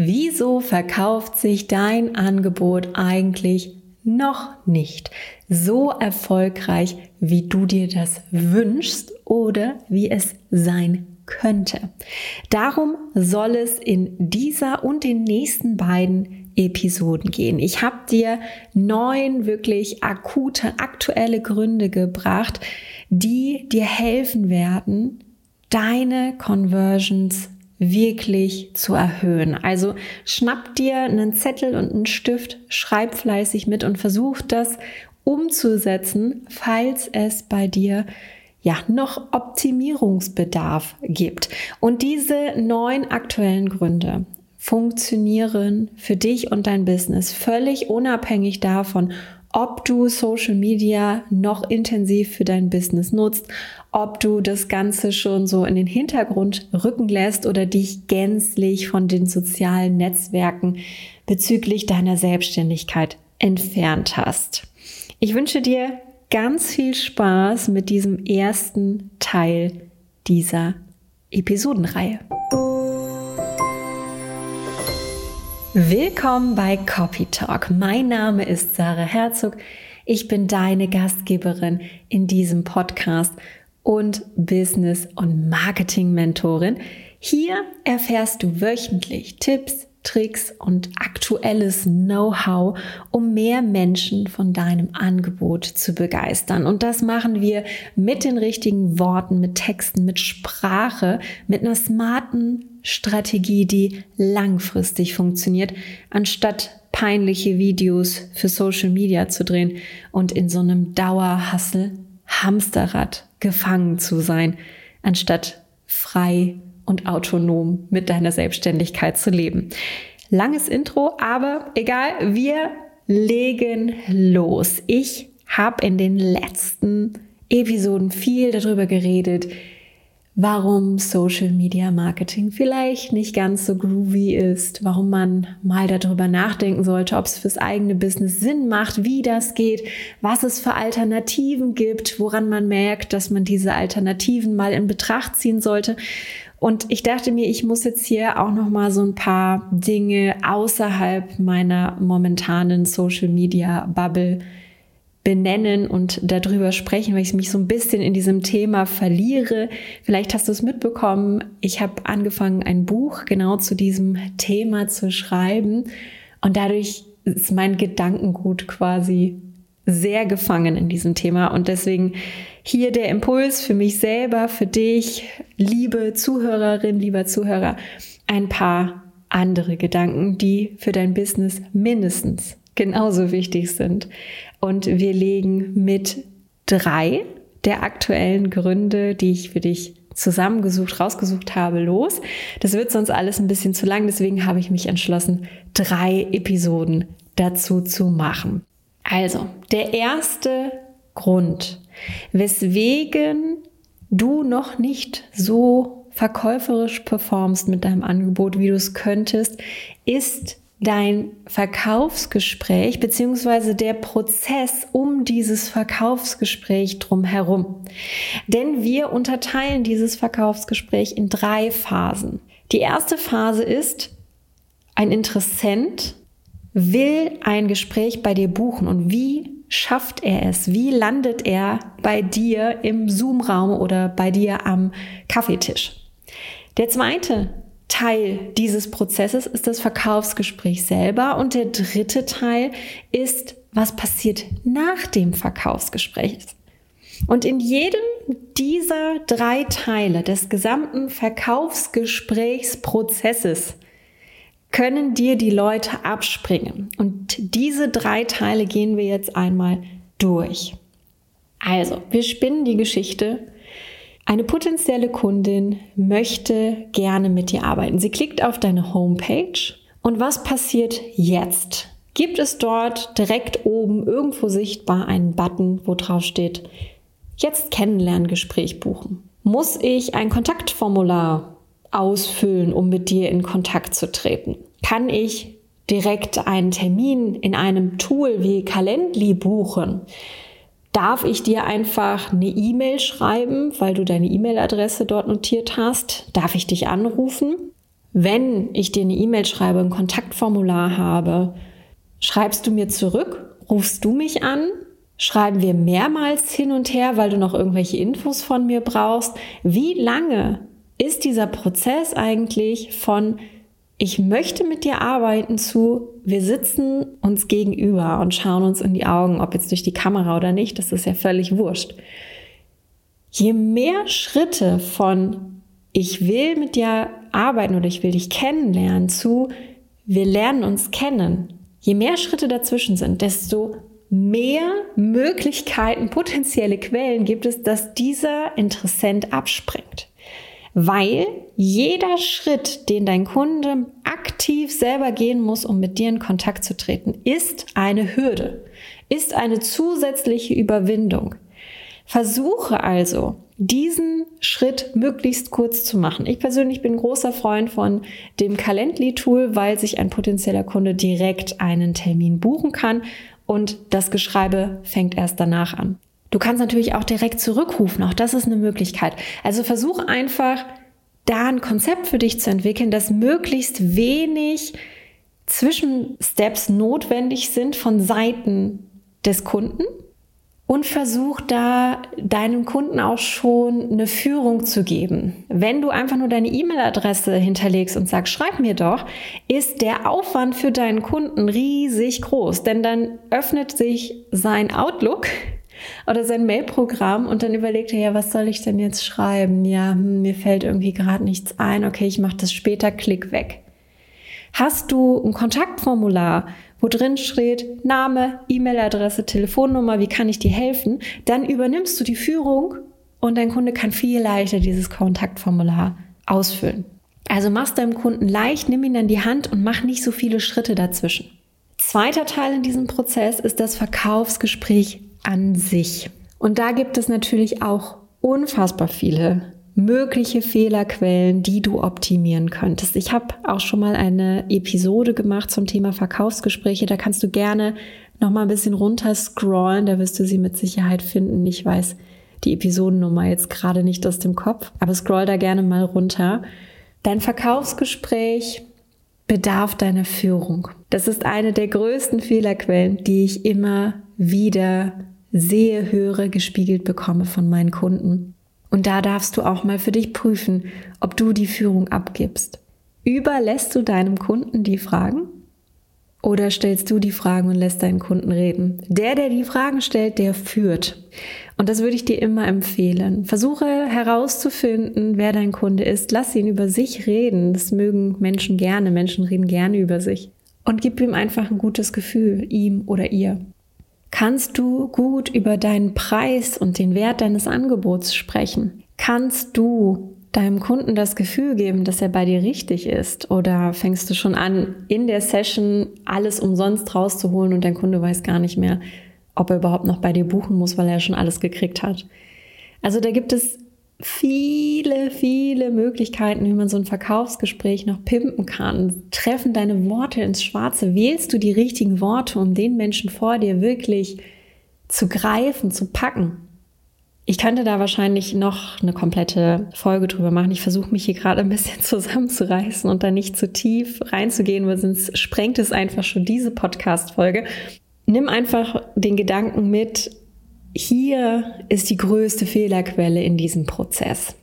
Wieso verkauft sich dein Angebot eigentlich noch nicht so erfolgreich, wie du dir das wünschst oder wie es sein könnte? Darum soll es in dieser und den nächsten beiden Episoden gehen. Ich habe dir neun wirklich akute, aktuelle Gründe gebracht, die dir helfen werden, deine Conversions wirklich zu erhöhen. Also schnapp dir einen Zettel und einen Stift, schreib fleißig mit und versuch das umzusetzen, falls es bei dir ja noch Optimierungsbedarf gibt. Und diese neun aktuellen Gründe funktionieren für dich und dein Business völlig unabhängig davon, ob du Social Media noch intensiv für dein Business nutzt, ob du das Ganze schon so in den Hintergrund rücken lässt oder dich gänzlich von den sozialen Netzwerken bezüglich deiner Selbstständigkeit entfernt hast. Ich wünsche dir ganz viel Spaß mit diesem ersten Teil dieser Episodenreihe. Willkommen bei Copy Talk. Mein Name ist Sarah Herzog. Ich bin deine Gastgeberin in diesem Podcast und Business- und Marketing-Mentorin. Hier erfährst du wöchentlich Tipps, Tricks und aktuelles Know-how, um mehr Menschen von deinem Angebot zu begeistern. Und das machen wir mit den richtigen Worten, mit Texten, mit Sprache, mit einer smarten Strategie, die langfristig funktioniert, anstatt peinliche Videos für Social Media zu drehen und in so einem Dauerhassel Hamsterrad gefangen zu sein, anstatt frei und autonom mit deiner Selbstständigkeit zu leben. Langes Intro, aber egal, wir legen los. Ich habe in den letzten Episoden viel darüber geredet, warum Social Media Marketing vielleicht nicht ganz so groovy ist, warum man mal darüber nachdenken sollte, ob es fürs eigene Business Sinn macht, wie das geht, was es für Alternativen gibt, woran man merkt, dass man diese Alternativen mal in Betracht ziehen sollte. Und ich dachte mir, ich muss jetzt hier auch noch mal so ein paar Dinge außerhalb meiner momentanen Social Media Bubble benennen und darüber sprechen, weil ich mich so ein bisschen in diesem Thema verliere. Vielleicht hast du es mitbekommen. Ich habe angefangen, ein Buch genau zu diesem Thema zu schreiben und dadurch ist mein Gedankengut quasi sehr gefangen in diesem Thema und deswegen hier der Impuls für mich selber, für dich, liebe Zuhörerin, lieber Zuhörer, ein paar andere Gedanken, die für dein Business mindestens genauso wichtig sind. Und wir legen mit drei der aktuellen Gründe, die ich für dich zusammengesucht, rausgesucht habe, los. Das wird sonst alles ein bisschen zu lang, deswegen habe ich mich entschlossen, drei Episoden dazu zu machen. Also, der erste Grund, weswegen du noch nicht so verkäuferisch performst mit deinem Angebot, wie du es könntest, ist dein Verkaufsgespräch beziehungsweise der Prozess um dieses Verkaufsgespräch drumherum. Denn wir unterteilen dieses Verkaufsgespräch in drei Phasen. Die erste Phase ist, ein Interessent will ein Gespräch bei dir buchen und wie schafft er es? Wie landet er bei dir im Zoom-Raum oder bei dir am Kaffeetisch? Der zweite Teil dieses Prozesses ist das Verkaufsgespräch selber und der dritte Teil ist, was passiert nach dem Verkaufsgespräch. Und in jedem dieser drei Teile des gesamten Verkaufsgesprächsprozesses können dir die Leute abspringen. Und diese drei Teile gehen wir jetzt einmal durch. Also, wir spinnen die Geschichte. Eine potenzielle Kundin möchte gerne mit dir arbeiten. Sie klickt auf deine Homepage und was passiert jetzt? Gibt es dort direkt oben irgendwo sichtbar einen Button, wo drauf steht, jetzt Kennenlerngespräch buchen? Muss ich ein Kontaktformular ausfüllen, um mit dir in Kontakt zu treten? Kann ich direkt einen Termin in einem Tool wie Calendly buchen? Darf ich dir einfach eine E-Mail schreiben, weil du deine E-Mail-Adresse dort notiert hast? Darf ich dich anrufen? Wenn ich dir eine E-Mail schreibe, ein Kontaktformular habe, schreibst du mir zurück? Rufst du mich an? Schreiben wir mehrmals hin und her, weil du noch irgendwelche Infos von mir brauchst? Wie lange ist dieser Prozess eigentlich von ich möchte mit dir arbeiten zu, wir sitzen uns gegenüber und schauen uns in die Augen, ob jetzt durch die Kamera oder nicht, das ist ja völlig wurscht. Je mehr Schritte von ich will mit dir arbeiten oder ich will dich kennenlernen zu wir lernen uns kennen, je mehr Schritte dazwischen sind, desto mehr Möglichkeiten, potenzielle Quellen gibt es, dass dieser Interessent abspringt weil jeder Schritt, den dein Kunde aktiv selber gehen muss, um mit dir in Kontakt zu treten, ist eine Hürde, ist eine zusätzliche Überwindung. Versuche also, diesen Schritt möglichst kurz zu machen. Ich persönlich bin großer Freund von dem Calendly-Tool, weil sich ein potenzieller Kunde direkt einen Termin buchen kann und das Geschreibe fängt erst danach an. Du kannst natürlich auch direkt zurückrufen, auch das ist eine Möglichkeit. Also versuch einfach da ein Konzept für dich zu entwickeln, das möglichst wenig Zwischensteps notwendig sind von Seiten des Kunden und versuch da deinem Kunden auch schon eine Führung zu geben. Wenn du einfach nur deine E-Mail-Adresse hinterlegst und sagst, schreib mir doch, ist der Aufwand für deinen Kunden riesig groß, denn dann öffnet sich sein Outlook oder sein Mailprogramm und dann überlegt er, ja, was soll ich denn jetzt schreiben? Ja, hm, mir fällt irgendwie gerade nichts ein. Okay, ich mache das später, klick weg. Hast du ein Kontaktformular, wo drin steht Name, E-Mail-Adresse, Telefonnummer, wie kann ich dir helfen? Dann übernimmst du die Führung und dein Kunde kann viel leichter dieses Kontaktformular ausfüllen. Also machst deinem Kunden leicht, nimm ihn an die Hand und mach nicht so viele Schritte dazwischen. Zweiter Teil in diesem Prozess ist das Verkaufsgespräch an sich. Und da gibt es natürlich auch unfassbar viele mögliche Fehlerquellen, die du optimieren könntest. Ich habe auch schon mal eine Episode gemacht zum Thema Verkaufsgespräche. Da kannst du gerne noch mal ein bisschen runter scrollen. Da wirst du sie mit Sicherheit finden. Ich weiß die Episodennummer jetzt gerade nicht aus dem Kopf, aber scroll da gerne mal runter. Dein Verkaufsgespräch bedarf deiner Führung. Das ist eine der größten Fehlerquellen, die ich immer wieder sehe, höre, gespiegelt bekomme von meinen Kunden. Und da darfst du auch mal für dich prüfen, ob du die Führung abgibst. Überlässt du deinem Kunden die Fragen? Oder stellst du die Fragen und lässt deinen Kunden reden? Der, der die Fragen stellt, der führt. Und das würde ich dir immer empfehlen. Versuche herauszufinden, wer dein Kunde ist. Lass ihn über sich reden. Das mögen Menschen gerne. Menschen reden gerne über sich. Und gib ihm einfach ein gutes Gefühl, ihm oder ihr. Kannst du gut über deinen Preis und den Wert deines Angebots sprechen? Kannst du deinem Kunden das Gefühl geben, dass er bei dir richtig ist? Oder fängst du schon an, in der Session alles umsonst rauszuholen und dein Kunde weiß gar nicht mehr, ob er überhaupt noch bei dir buchen muss, weil er schon alles gekriegt hat? Also da gibt es viele, viele Möglichkeiten, wie man so ein Verkaufsgespräch noch pimpen kann. Treffen deine Worte ins Schwarze. Wählst du die richtigen Worte, um den Menschen vor dir wirklich zu greifen, zu packen? Ich könnte da wahrscheinlich noch eine komplette Folge drüber machen. Ich versuche mich hier gerade ein bisschen zusammenzureißen und da nicht zu tief reinzugehen, weil sonst sprengt es einfach schon diese Podcast-Folge. Nimm einfach den Gedanken mit, hier ist die größte Fehlerquelle in diesem Prozess.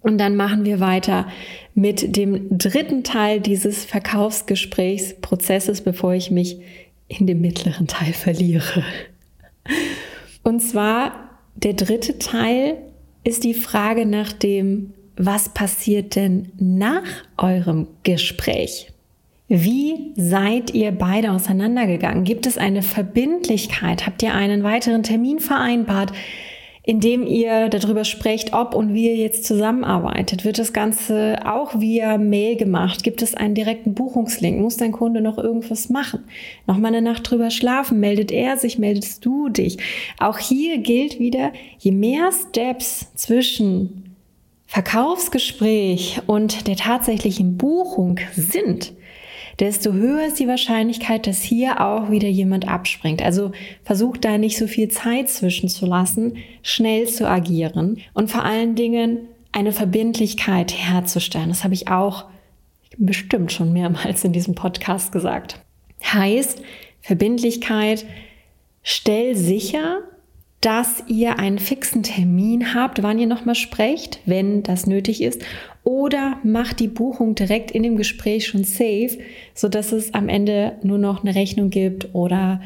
Und dann machen wir weiter mit dem dritten Teil dieses Verkaufsgesprächsprozesses, bevor ich mich in dem mittleren Teil verliere. Und zwar der dritte Teil ist die Frage nach dem, was passiert denn nach eurem Gespräch? Wie seid ihr beide auseinandergegangen? Gibt es eine Verbindlichkeit? Habt ihr einen weiteren Termin vereinbart, in dem ihr darüber sprecht, ob und wie ihr jetzt zusammenarbeitet? Wird das Ganze auch via Mail gemacht? Gibt es einen direkten Buchungslink? Muss dein Kunde noch irgendwas machen? Noch mal eine Nacht drüber schlafen? Meldet er sich? Meldest du dich? Auch hier gilt wieder, je mehr Steps zwischen Verkaufsgespräch und der tatsächlichen Buchung sind, desto höher ist die Wahrscheinlichkeit, dass hier auch wieder jemand abspringt. Also versuch da nicht so viel Zeit zwischenzulassen, schnell zu agieren und vor allen Dingen eine Verbindlichkeit herzustellen. Das habe ich auch bestimmt schon mehrmals in diesem Podcast gesagt. Heißt, Verbindlichkeit, stell sicher, dass ihr einen fixen Termin habt, wann ihr nochmal sprecht, wenn das nötig ist. Oder macht die Buchung direkt in dem Gespräch schon safe, sodass es am Ende nur noch eine Rechnung gibt oder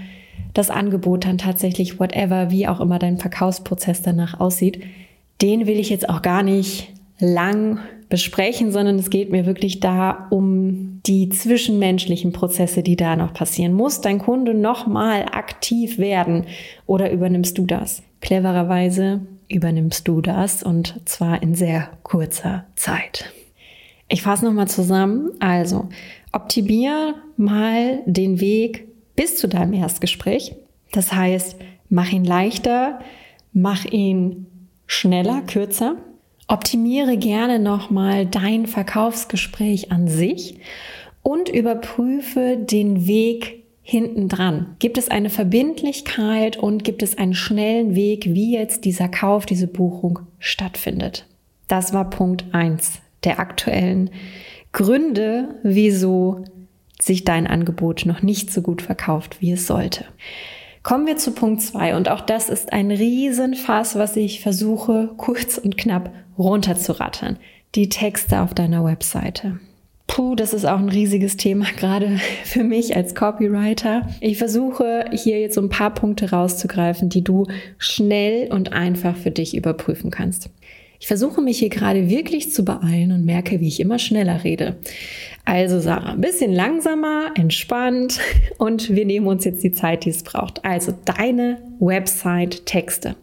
das Angebot dann tatsächlich whatever, wie auch immer dein Verkaufsprozess danach aussieht. Den will ich jetzt auch gar nicht lang besprechen, sondern es geht mir wirklich da um die zwischenmenschlichen Prozesse, die da noch passieren. Muss dein Kunde nochmal aktiv werden oder übernimmst du das? Clevererweise übernimmst du das und zwar in sehr kurzer Zeit. Ich fasse nochmal zusammen. Also, optimier mal den Weg bis zu deinem Erstgespräch. Das heißt, mach ihn leichter, mach ihn schneller, kürzer Optimiere gerne nochmal dein Verkaufsgespräch an sich und überprüfe den Weg hinten dran. Gibt es eine Verbindlichkeit und gibt es einen schnellen Weg, wie jetzt dieser Kauf, diese Buchung stattfindet? Das war Punkt eins der aktuellen Gründe, wieso sich dein Angebot noch nicht so gut verkauft, wie es sollte. Kommen wir zu Punkt zwei und auch das ist ein Riesenfass, was ich versuche kurz und knapp runterzurattern. Die Texte auf deiner Webseite. Puh, das ist auch ein riesiges Thema, gerade für mich als Copywriter. Ich versuche hier jetzt so ein paar Punkte rauszugreifen, die du schnell und einfach für dich überprüfen kannst. Ich versuche mich hier gerade wirklich zu beeilen und merke, wie ich immer schneller rede. Also Sarah, ein bisschen langsamer, entspannt und wir nehmen uns jetzt die Zeit, die es braucht. Also deine Website-Texte.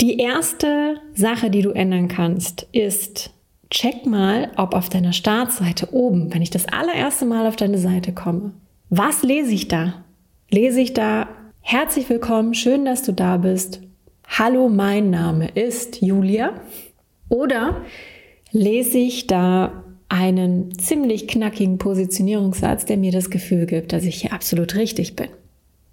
Die erste Sache, die du ändern kannst, ist, check mal, ob auf deiner Startseite oben, wenn ich das allererste Mal auf deine Seite komme, was lese ich da? Lese ich da, herzlich willkommen, schön, dass du da bist, Hallo, mein Name ist Julia. Oder lese ich da einen ziemlich knackigen Positionierungssatz, der mir das Gefühl gibt, dass ich hier absolut richtig bin.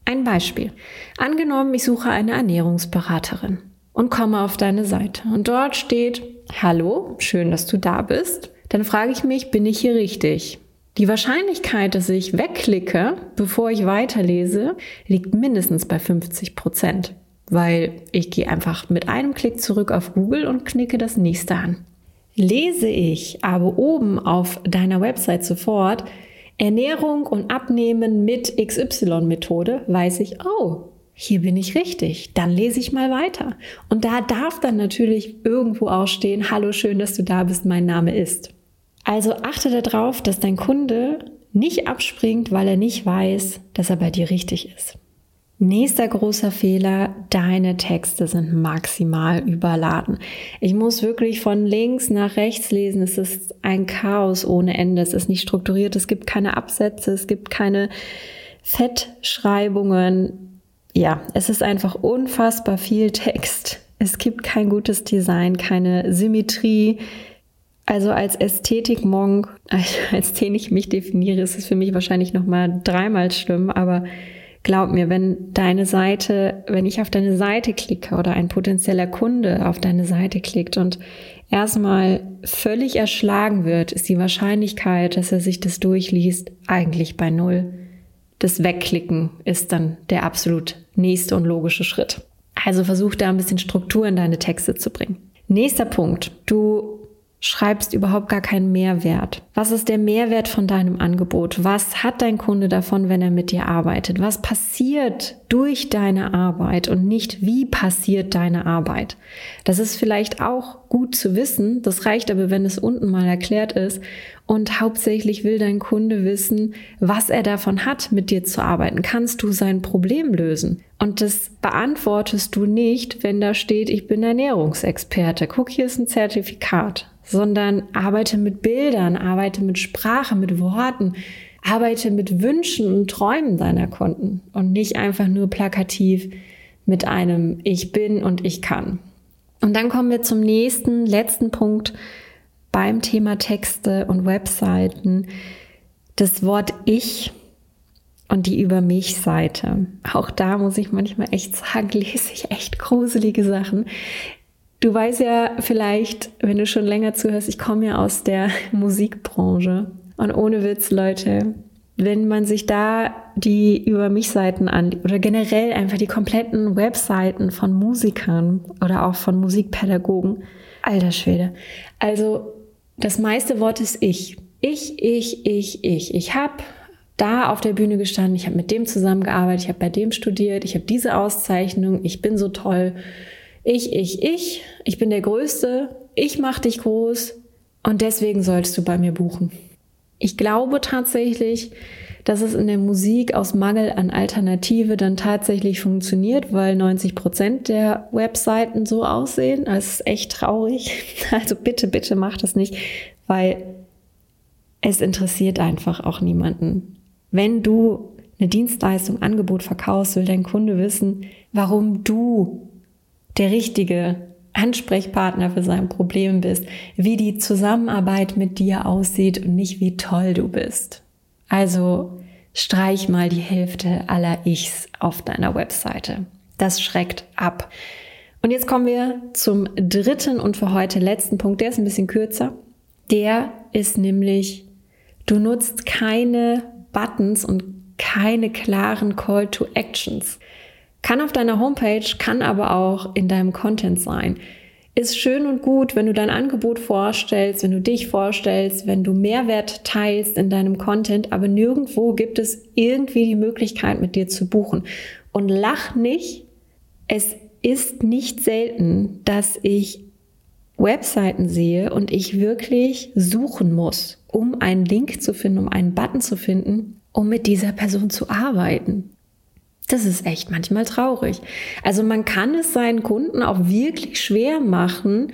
Ein Beispiel. Angenommen, ich suche eine Ernährungsberaterin und komme auf deine Seite und dort steht, Hallo, schön, dass du da bist. Dann frage ich mich, bin ich hier richtig? Die Wahrscheinlichkeit, dass ich wegklicke, bevor ich weiterlese, liegt mindestens bei 50 Prozent weil ich gehe einfach mit einem Klick zurück auf Google und knicke das nächste an. Lese ich aber oben auf deiner Website sofort Ernährung und Abnehmen mit XY-Methode, weiß ich, oh, hier bin ich richtig. Dann lese ich mal weiter. Und da darf dann natürlich irgendwo auch stehen, hallo, schön, dass du da bist, mein Name ist. Also achte darauf, dass dein Kunde nicht abspringt, weil er nicht weiß, dass er bei dir richtig ist. Nächster großer Fehler, deine Texte sind maximal überladen. Ich muss wirklich von links nach rechts lesen. Es ist ein Chaos ohne Ende. Es ist nicht strukturiert. Es gibt keine Absätze. Es gibt keine Fettschreibungen. Ja, es ist einfach unfassbar viel Text. Es gibt kein gutes Design, keine Symmetrie. Also als Ästhetikmonk, als den ich mich definiere, ist es für mich wahrscheinlich noch mal dreimal schlimm, aber Glaub mir, wenn deine Seite, wenn ich auf deine Seite klicke oder ein potenzieller Kunde auf deine Seite klickt und erstmal völlig erschlagen wird, ist die Wahrscheinlichkeit, dass er sich das durchliest, eigentlich bei Null. Das Wegklicken ist dann der absolut nächste und logische Schritt. Also versuch da ein bisschen Struktur in deine Texte zu bringen. Nächster Punkt. Du schreibst überhaupt gar keinen Mehrwert. Was ist der Mehrwert von deinem Angebot? Was hat dein Kunde davon, wenn er mit dir arbeitet? Was passiert durch deine Arbeit und nicht wie passiert deine Arbeit? Das ist vielleicht auch gut zu wissen. Das reicht aber, wenn es unten mal erklärt ist. Und hauptsächlich will dein Kunde wissen, was er davon hat, mit dir zu arbeiten. Kannst du sein Problem lösen? Und das beantwortest du nicht, wenn da steht, ich bin Ernährungsexperte. Guck, hier ist ein Zertifikat sondern arbeite mit Bildern, arbeite mit Sprache, mit Worten, arbeite mit Wünschen und Träumen deiner Kunden und nicht einfach nur plakativ mit einem Ich bin und ich kann. Und dann kommen wir zum nächsten, letzten Punkt beim Thema Texte und Webseiten. Das Wort Ich und die Über mich Seite. Auch da muss ich manchmal echt sagen, lese ich echt gruselige Sachen. Du weißt ja vielleicht, wenn du schon länger zuhörst, ich komme ja aus der Musikbranche. Und ohne Witz, Leute, wenn man sich da die über mich Seiten an oder generell einfach die kompletten Webseiten von Musikern oder auch von Musikpädagogen, alter Schwede. Also das meiste Wort ist ich. Ich, ich, ich, ich. Ich habe da auf der Bühne gestanden, ich habe mit dem zusammengearbeitet, ich habe bei dem studiert, ich habe diese Auszeichnung, ich bin so toll. Ich, ich, ich, ich bin der Größte, ich mache dich groß und deswegen sollst du bei mir buchen. Ich glaube tatsächlich, dass es in der Musik aus Mangel an Alternative dann tatsächlich funktioniert, weil 90 Prozent der Webseiten so aussehen. Das ist echt traurig. Also bitte, bitte mach das nicht, weil es interessiert einfach auch niemanden. Wenn du eine Dienstleistung, Angebot verkaufst, will dein Kunde wissen, warum du der richtige Ansprechpartner für sein Problem bist, wie die Zusammenarbeit mit dir aussieht und nicht wie toll du bist. Also streich mal die Hälfte aller Ichs auf deiner Webseite. Das schreckt ab. Und jetzt kommen wir zum dritten und für heute letzten Punkt. Der ist ein bisschen kürzer. Der ist nämlich, du nutzt keine Buttons und keine klaren Call to Actions. Kann auf deiner Homepage, kann aber auch in deinem Content sein. Ist schön und gut, wenn du dein Angebot vorstellst, wenn du dich vorstellst, wenn du Mehrwert teilst in deinem Content, aber nirgendwo gibt es irgendwie die Möglichkeit, mit dir zu buchen. Und lach nicht, es ist nicht selten, dass ich Webseiten sehe und ich wirklich suchen muss, um einen Link zu finden, um einen Button zu finden, um mit dieser Person zu arbeiten. Das ist echt manchmal traurig. Also man kann es seinen Kunden auch wirklich schwer machen,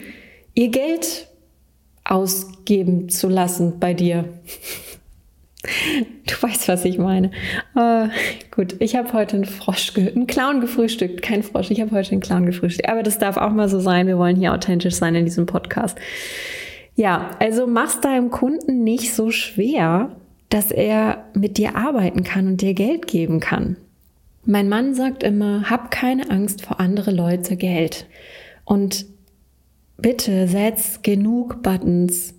ihr Geld ausgeben zu lassen bei dir. Du weißt, was ich meine. Uh, gut, ich habe heute einen Frosch, einen Clown gefrühstückt. Kein Frosch, ich habe heute einen Clown gefrühstückt. Aber das darf auch mal so sein. Wir wollen hier authentisch sein in diesem Podcast. Ja, also mach's deinem Kunden nicht so schwer, dass er mit dir arbeiten kann und dir Geld geben kann. Mein Mann sagt immer, hab keine Angst vor andere Leute Geld. Und bitte setz genug Buttons,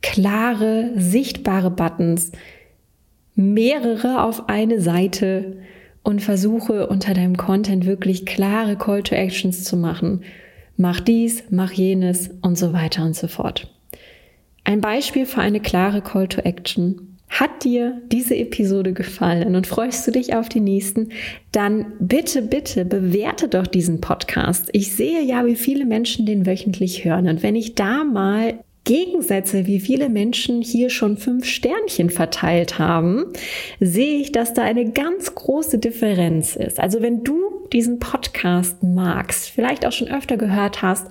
klare, sichtbare Buttons, mehrere auf eine Seite und versuche unter deinem Content wirklich klare Call to Actions zu machen. Mach dies, mach jenes und so weiter und so fort. Ein Beispiel für eine klare Call to Action hat dir diese Episode gefallen und freust du dich auf die nächsten? Dann bitte, bitte bewerte doch diesen Podcast. Ich sehe ja, wie viele Menschen den wöchentlich hören. Und wenn ich da mal Gegensätze, wie viele Menschen hier schon fünf Sternchen verteilt haben, sehe ich, dass da eine ganz große Differenz ist. Also wenn du diesen Podcast magst, vielleicht auch schon öfter gehört hast,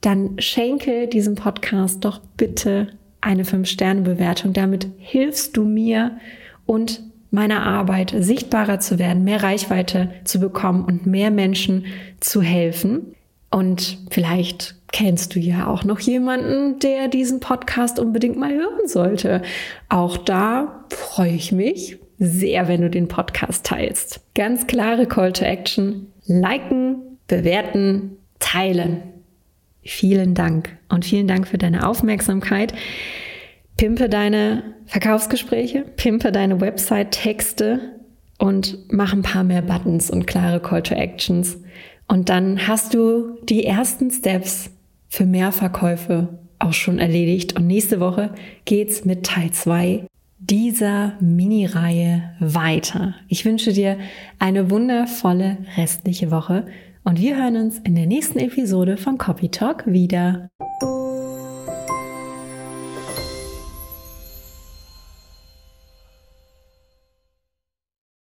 dann schenke diesem Podcast doch bitte eine 5-Sterne-Bewertung. Damit hilfst du mir und meiner Arbeit sichtbarer zu werden, mehr Reichweite zu bekommen und mehr Menschen zu helfen. Und vielleicht kennst du ja auch noch jemanden, der diesen Podcast unbedingt mal hören sollte. Auch da freue ich mich sehr, wenn du den Podcast teilst. Ganz klare Call to Action. Liken, bewerten, teilen. Vielen Dank und vielen Dank für deine Aufmerksamkeit. Pimpe deine Verkaufsgespräche, pimpe deine Website-Texte und mach ein paar mehr Buttons und klare Call to Actions. Und dann hast du die ersten Steps für mehr Verkäufe auch schon erledigt. Und nächste Woche geht's mit Teil 2 dieser Mini-Reihe weiter. Ich wünsche dir eine wundervolle restliche Woche und wir hören uns in der nächsten Episode von Copy Talk wieder.